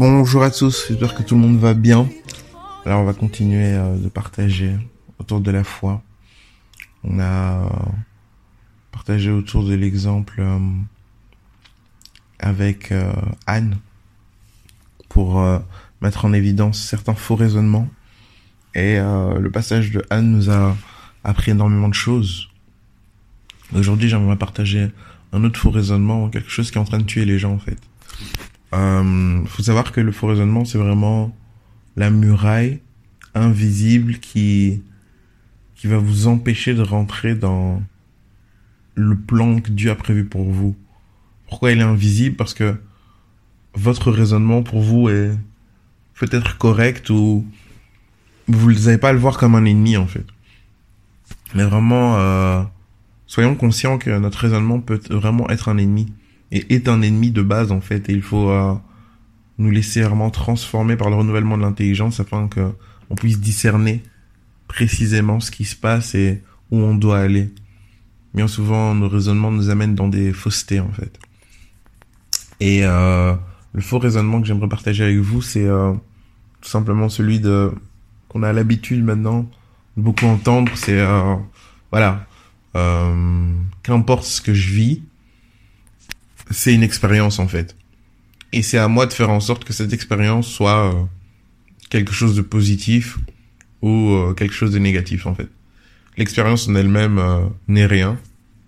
Bonjour à tous, j'espère que tout le monde va bien. Alors on va continuer euh, de partager autour de la foi. On a euh, partagé autour de l'exemple euh, avec Anne pour mettre en évidence certains faux raisonnements. Et le passage de Anne nous a appris énormément de choses. Aujourd'hui, j'aimerais partager un autre faux raisonnement, quelque chose qui est en train de tuer les gens en fait. Euh, faut savoir que le faux raisonnement, c'est vraiment la muraille invisible qui qui va vous empêcher de rentrer dans le plan que Dieu a prévu pour vous. Pourquoi il est invisible? Parce que votre raisonnement pour vous est peut-être correct ou vous n'allez pas à le voir comme un ennemi en fait. Mais vraiment, euh, soyons conscients que notre raisonnement peut vraiment être un ennemi et est un ennemi de base en fait. Et il faut euh, nous laisser vraiment transformer par le renouvellement de l'intelligence afin que on puisse discerner précisément ce qui se passe et où on doit aller. Bien souvent, nos raisonnements nous amènent dans des faussetés en fait. Et euh, le faux raisonnement que j'aimerais partager avec vous, c'est euh, tout simplement celui de qu'on a l'habitude maintenant de beaucoup entendre. C'est euh, voilà, euh, qu'importe ce que je vis, c'est une expérience en fait. Et c'est à moi de faire en sorte que cette expérience soit euh, quelque chose de positif ou euh, quelque chose de négatif en fait. L'expérience en elle-même euh, n'est rien,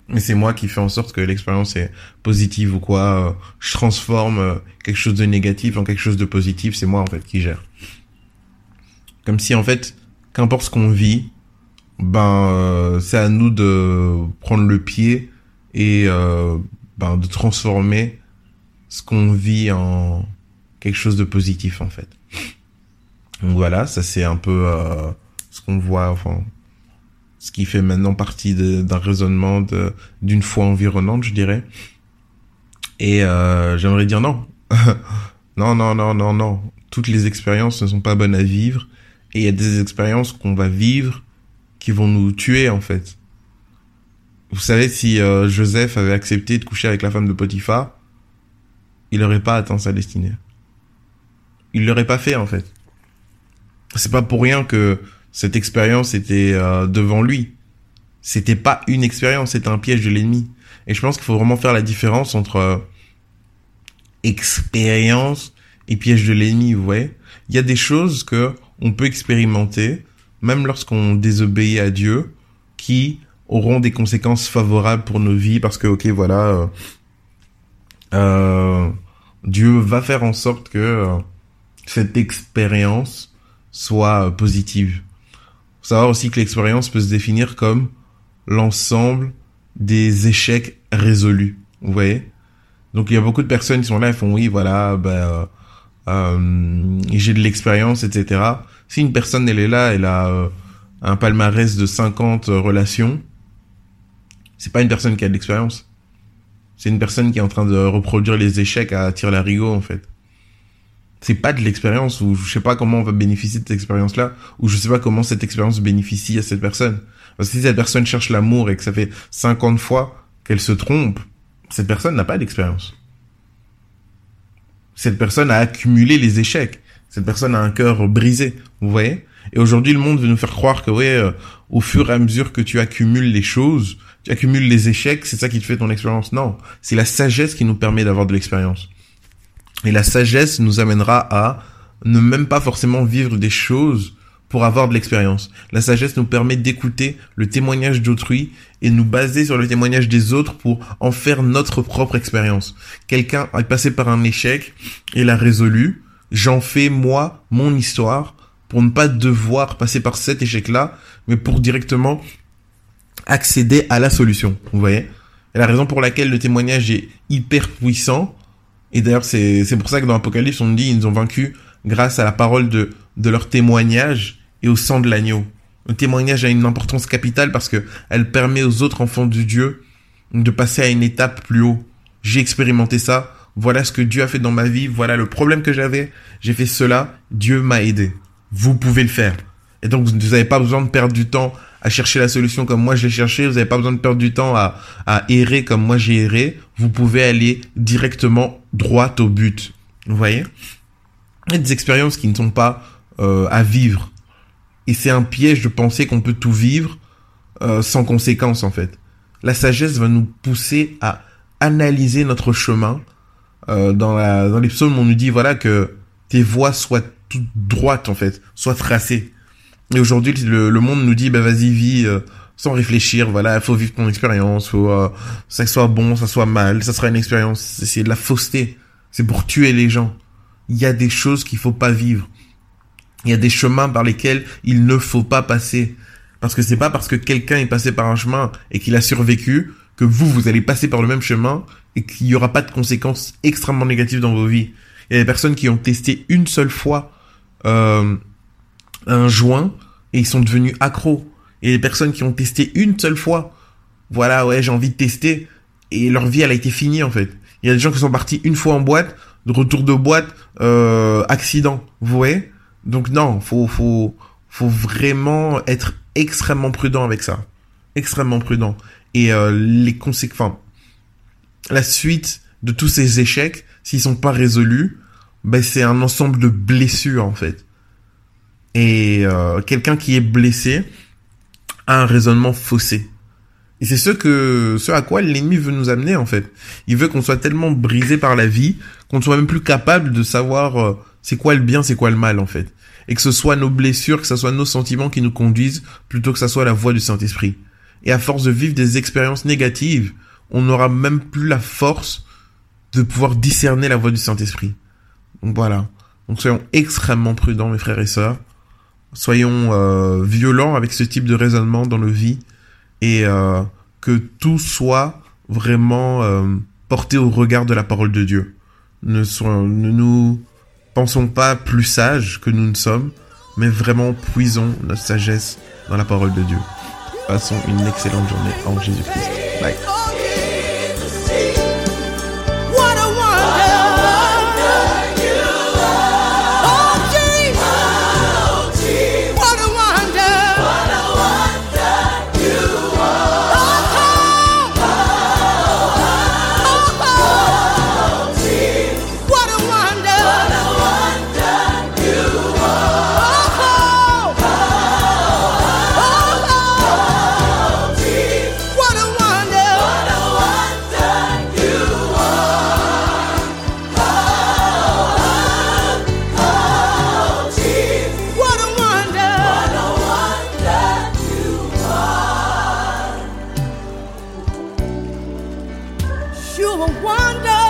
mais c'est moi qui fais en sorte que l'expérience est positive ou quoi. euh, je transforme quelque chose de négatif en quelque chose de positif. C'est moi en fait qui gère. Comme si en fait, qu'importe ce qu'on vit, ben c'est à nous de prendre le pied et ben, de transformer ce qu'on vit en quelque chose de positif en fait. Donc voilà, ça c'est un peu euh, ce qu'on voit, enfin, ce qui fait maintenant partie d'un raisonnement d'une foi environnante, je dirais. Et euh, j'aimerais dire non. non, non, non, non, non. Toutes les expériences ne sont pas bonnes à vivre. Et il y a des expériences qu'on va vivre qui vont nous tuer en fait. Vous savez, si euh, Joseph avait accepté de coucher avec la femme de Potiphar, il n'aurait pas atteint sa destinée. Il l'aurait pas fait en fait. C'est pas pour rien que cette expérience était euh, devant lui. C'était pas une expérience, c'était un piège de l'ennemi. Et je pense qu'il faut vraiment faire la différence entre euh, expérience et piège de l'ennemi, vous voyez. Il y a des choses que on peut expérimenter, même lorsqu'on désobéit à Dieu, qui auront des conséquences favorables pour nos vies, parce que, ok, voilà, euh, euh, Dieu va faire en sorte que euh, cette expérience soit positive. Faut savoir aussi que l'expérience peut se définir comme l'ensemble des échecs résolus. Vous voyez Donc il y a beaucoup de personnes qui sont là et font oui, voilà, ben, euh, j'ai de l'expérience, etc. Si une personne elle est là, elle a un palmarès de 50 relations, c'est pas une personne qui a de l'expérience. C'est une personne qui est en train de reproduire les échecs à tir larigot en fait. C'est pas de l'expérience ou je sais pas comment on va bénéficier de cette expérience-là ou je sais pas comment cette expérience bénéficie à cette personne. Parce que si cette personne cherche l'amour et que ça fait 50 fois qu'elle se trompe, cette personne n'a pas d'expérience. Cette personne a accumulé les échecs. Cette personne a un cœur brisé, vous voyez? Et aujourd'hui, le monde veut nous faire croire que, ouais, euh, au fur et à mesure que tu accumules les choses, tu accumules les échecs, c'est ça qui te fait ton expérience. Non, c'est la sagesse qui nous permet d'avoir de l'expérience. Et la sagesse nous amènera à ne même pas forcément vivre des choses pour avoir de l'expérience. La sagesse nous permet d'écouter le témoignage d'autrui et nous baser sur le témoignage des autres pour en faire notre propre expérience. Quelqu'un est passé par un échec et l'a résolu. J'en fais, moi, mon histoire pour ne pas devoir passer par cet échec-là, mais pour directement accéder à la solution. Vous voyez? Et la raison pour laquelle le témoignage est hyper puissant, et d'ailleurs c'est, c'est pour ça que dans l'Apocalypse on dit ils ont vaincu grâce à la parole de, de leur témoignage et au sang de l'agneau. Le témoignage a une importance capitale parce que elle permet aux autres enfants de Dieu de passer à une étape plus haut. J'ai expérimenté ça. Voilà ce que Dieu a fait dans ma vie. Voilà le problème que j'avais. J'ai fait cela. Dieu m'a aidé. Vous pouvez le faire. Et donc, vous n'avez pas besoin de perdre du temps à chercher la solution comme moi je l'ai cherché. Vous n'avez pas besoin de perdre du temps à, à errer comme moi j'ai erré. Vous pouvez aller directement droit au but. Vous voyez? A des expériences qui ne sont pas euh, à vivre et c'est un piège de penser qu'on peut tout vivre euh, sans conséquence en fait. La sagesse va nous pousser à analyser notre chemin. Euh, dans, la, dans les psaumes, on nous dit voilà que tes voies soient droites en fait, soient tracées. Et aujourd'hui, le, le, monde nous dit bah vas-y vis euh, sans réfléchir. Voilà, il faut vivre ton expérience, faut euh, ça soit bon, ça soit mal, ça sera une expérience. C'est de la fausseté. C'est pour tuer les gens. Il y a des choses qu'il faut pas vivre. Il y a des chemins par lesquels il ne faut pas passer. Parce que c'est pas parce que quelqu'un est passé par un chemin et qu'il a survécu que vous, vous allez passer par le même chemin et qu'il n'y aura pas de conséquences extrêmement négatives dans vos vies. Il y a des personnes qui ont testé une seule fois euh, un joint et ils sont devenus accros. Et des personnes qui ont testé une seule fois, voilà, ouais, j'ai envie de tester et leur vie, elle a été finie en fait. Il y a des gens qui sont partis une fois en boîte, de retour de boîte, euh, accident, vous voyez? Donc non, faut faut faut vraiment être extrêmement prudent avec ça, extrêmement prudent. Et euh, les conséquences, la suite de tous ces échecs, s'ils sont pas résolus, ben c'est un ensemble de blessures en fait. Et euh, quelqu'un qui est blessé a un raisonnement faussé. Et c'est ce que, ce à quoi l'ennemi veut nous amener en fait. Il veut qu'on soit tellement brisé par la vie qu'on ne soit même plus capable de savoir euh, c'est quoi le bien, c'est quoi le mal en fait. Et que ce soit nos blessures, que ce soit nos sentiments qui nous conduisent, plutôt que ce soit la voix du Saint-Esprit. Et à force de vivre des expériences négatives, on n'aura même plus la force de pouvoir discerner la voix du Saint-Esprit. Donc voilà. Donc soyons extrêmement prudents, mes frères et sœurs. Soyons euh, violents avec ce type de raisonnement dans nos vies et euh, que tout soit vraiment euh, porté au regard de la parole de Dieu. Ne, ne nous pensons pas plus sages que nous ne sommes, mais vraiment puisons notre sagesse dans la parole de Dieu. Passons une excellente journée en Jésus-Christ. Bye. a wonder.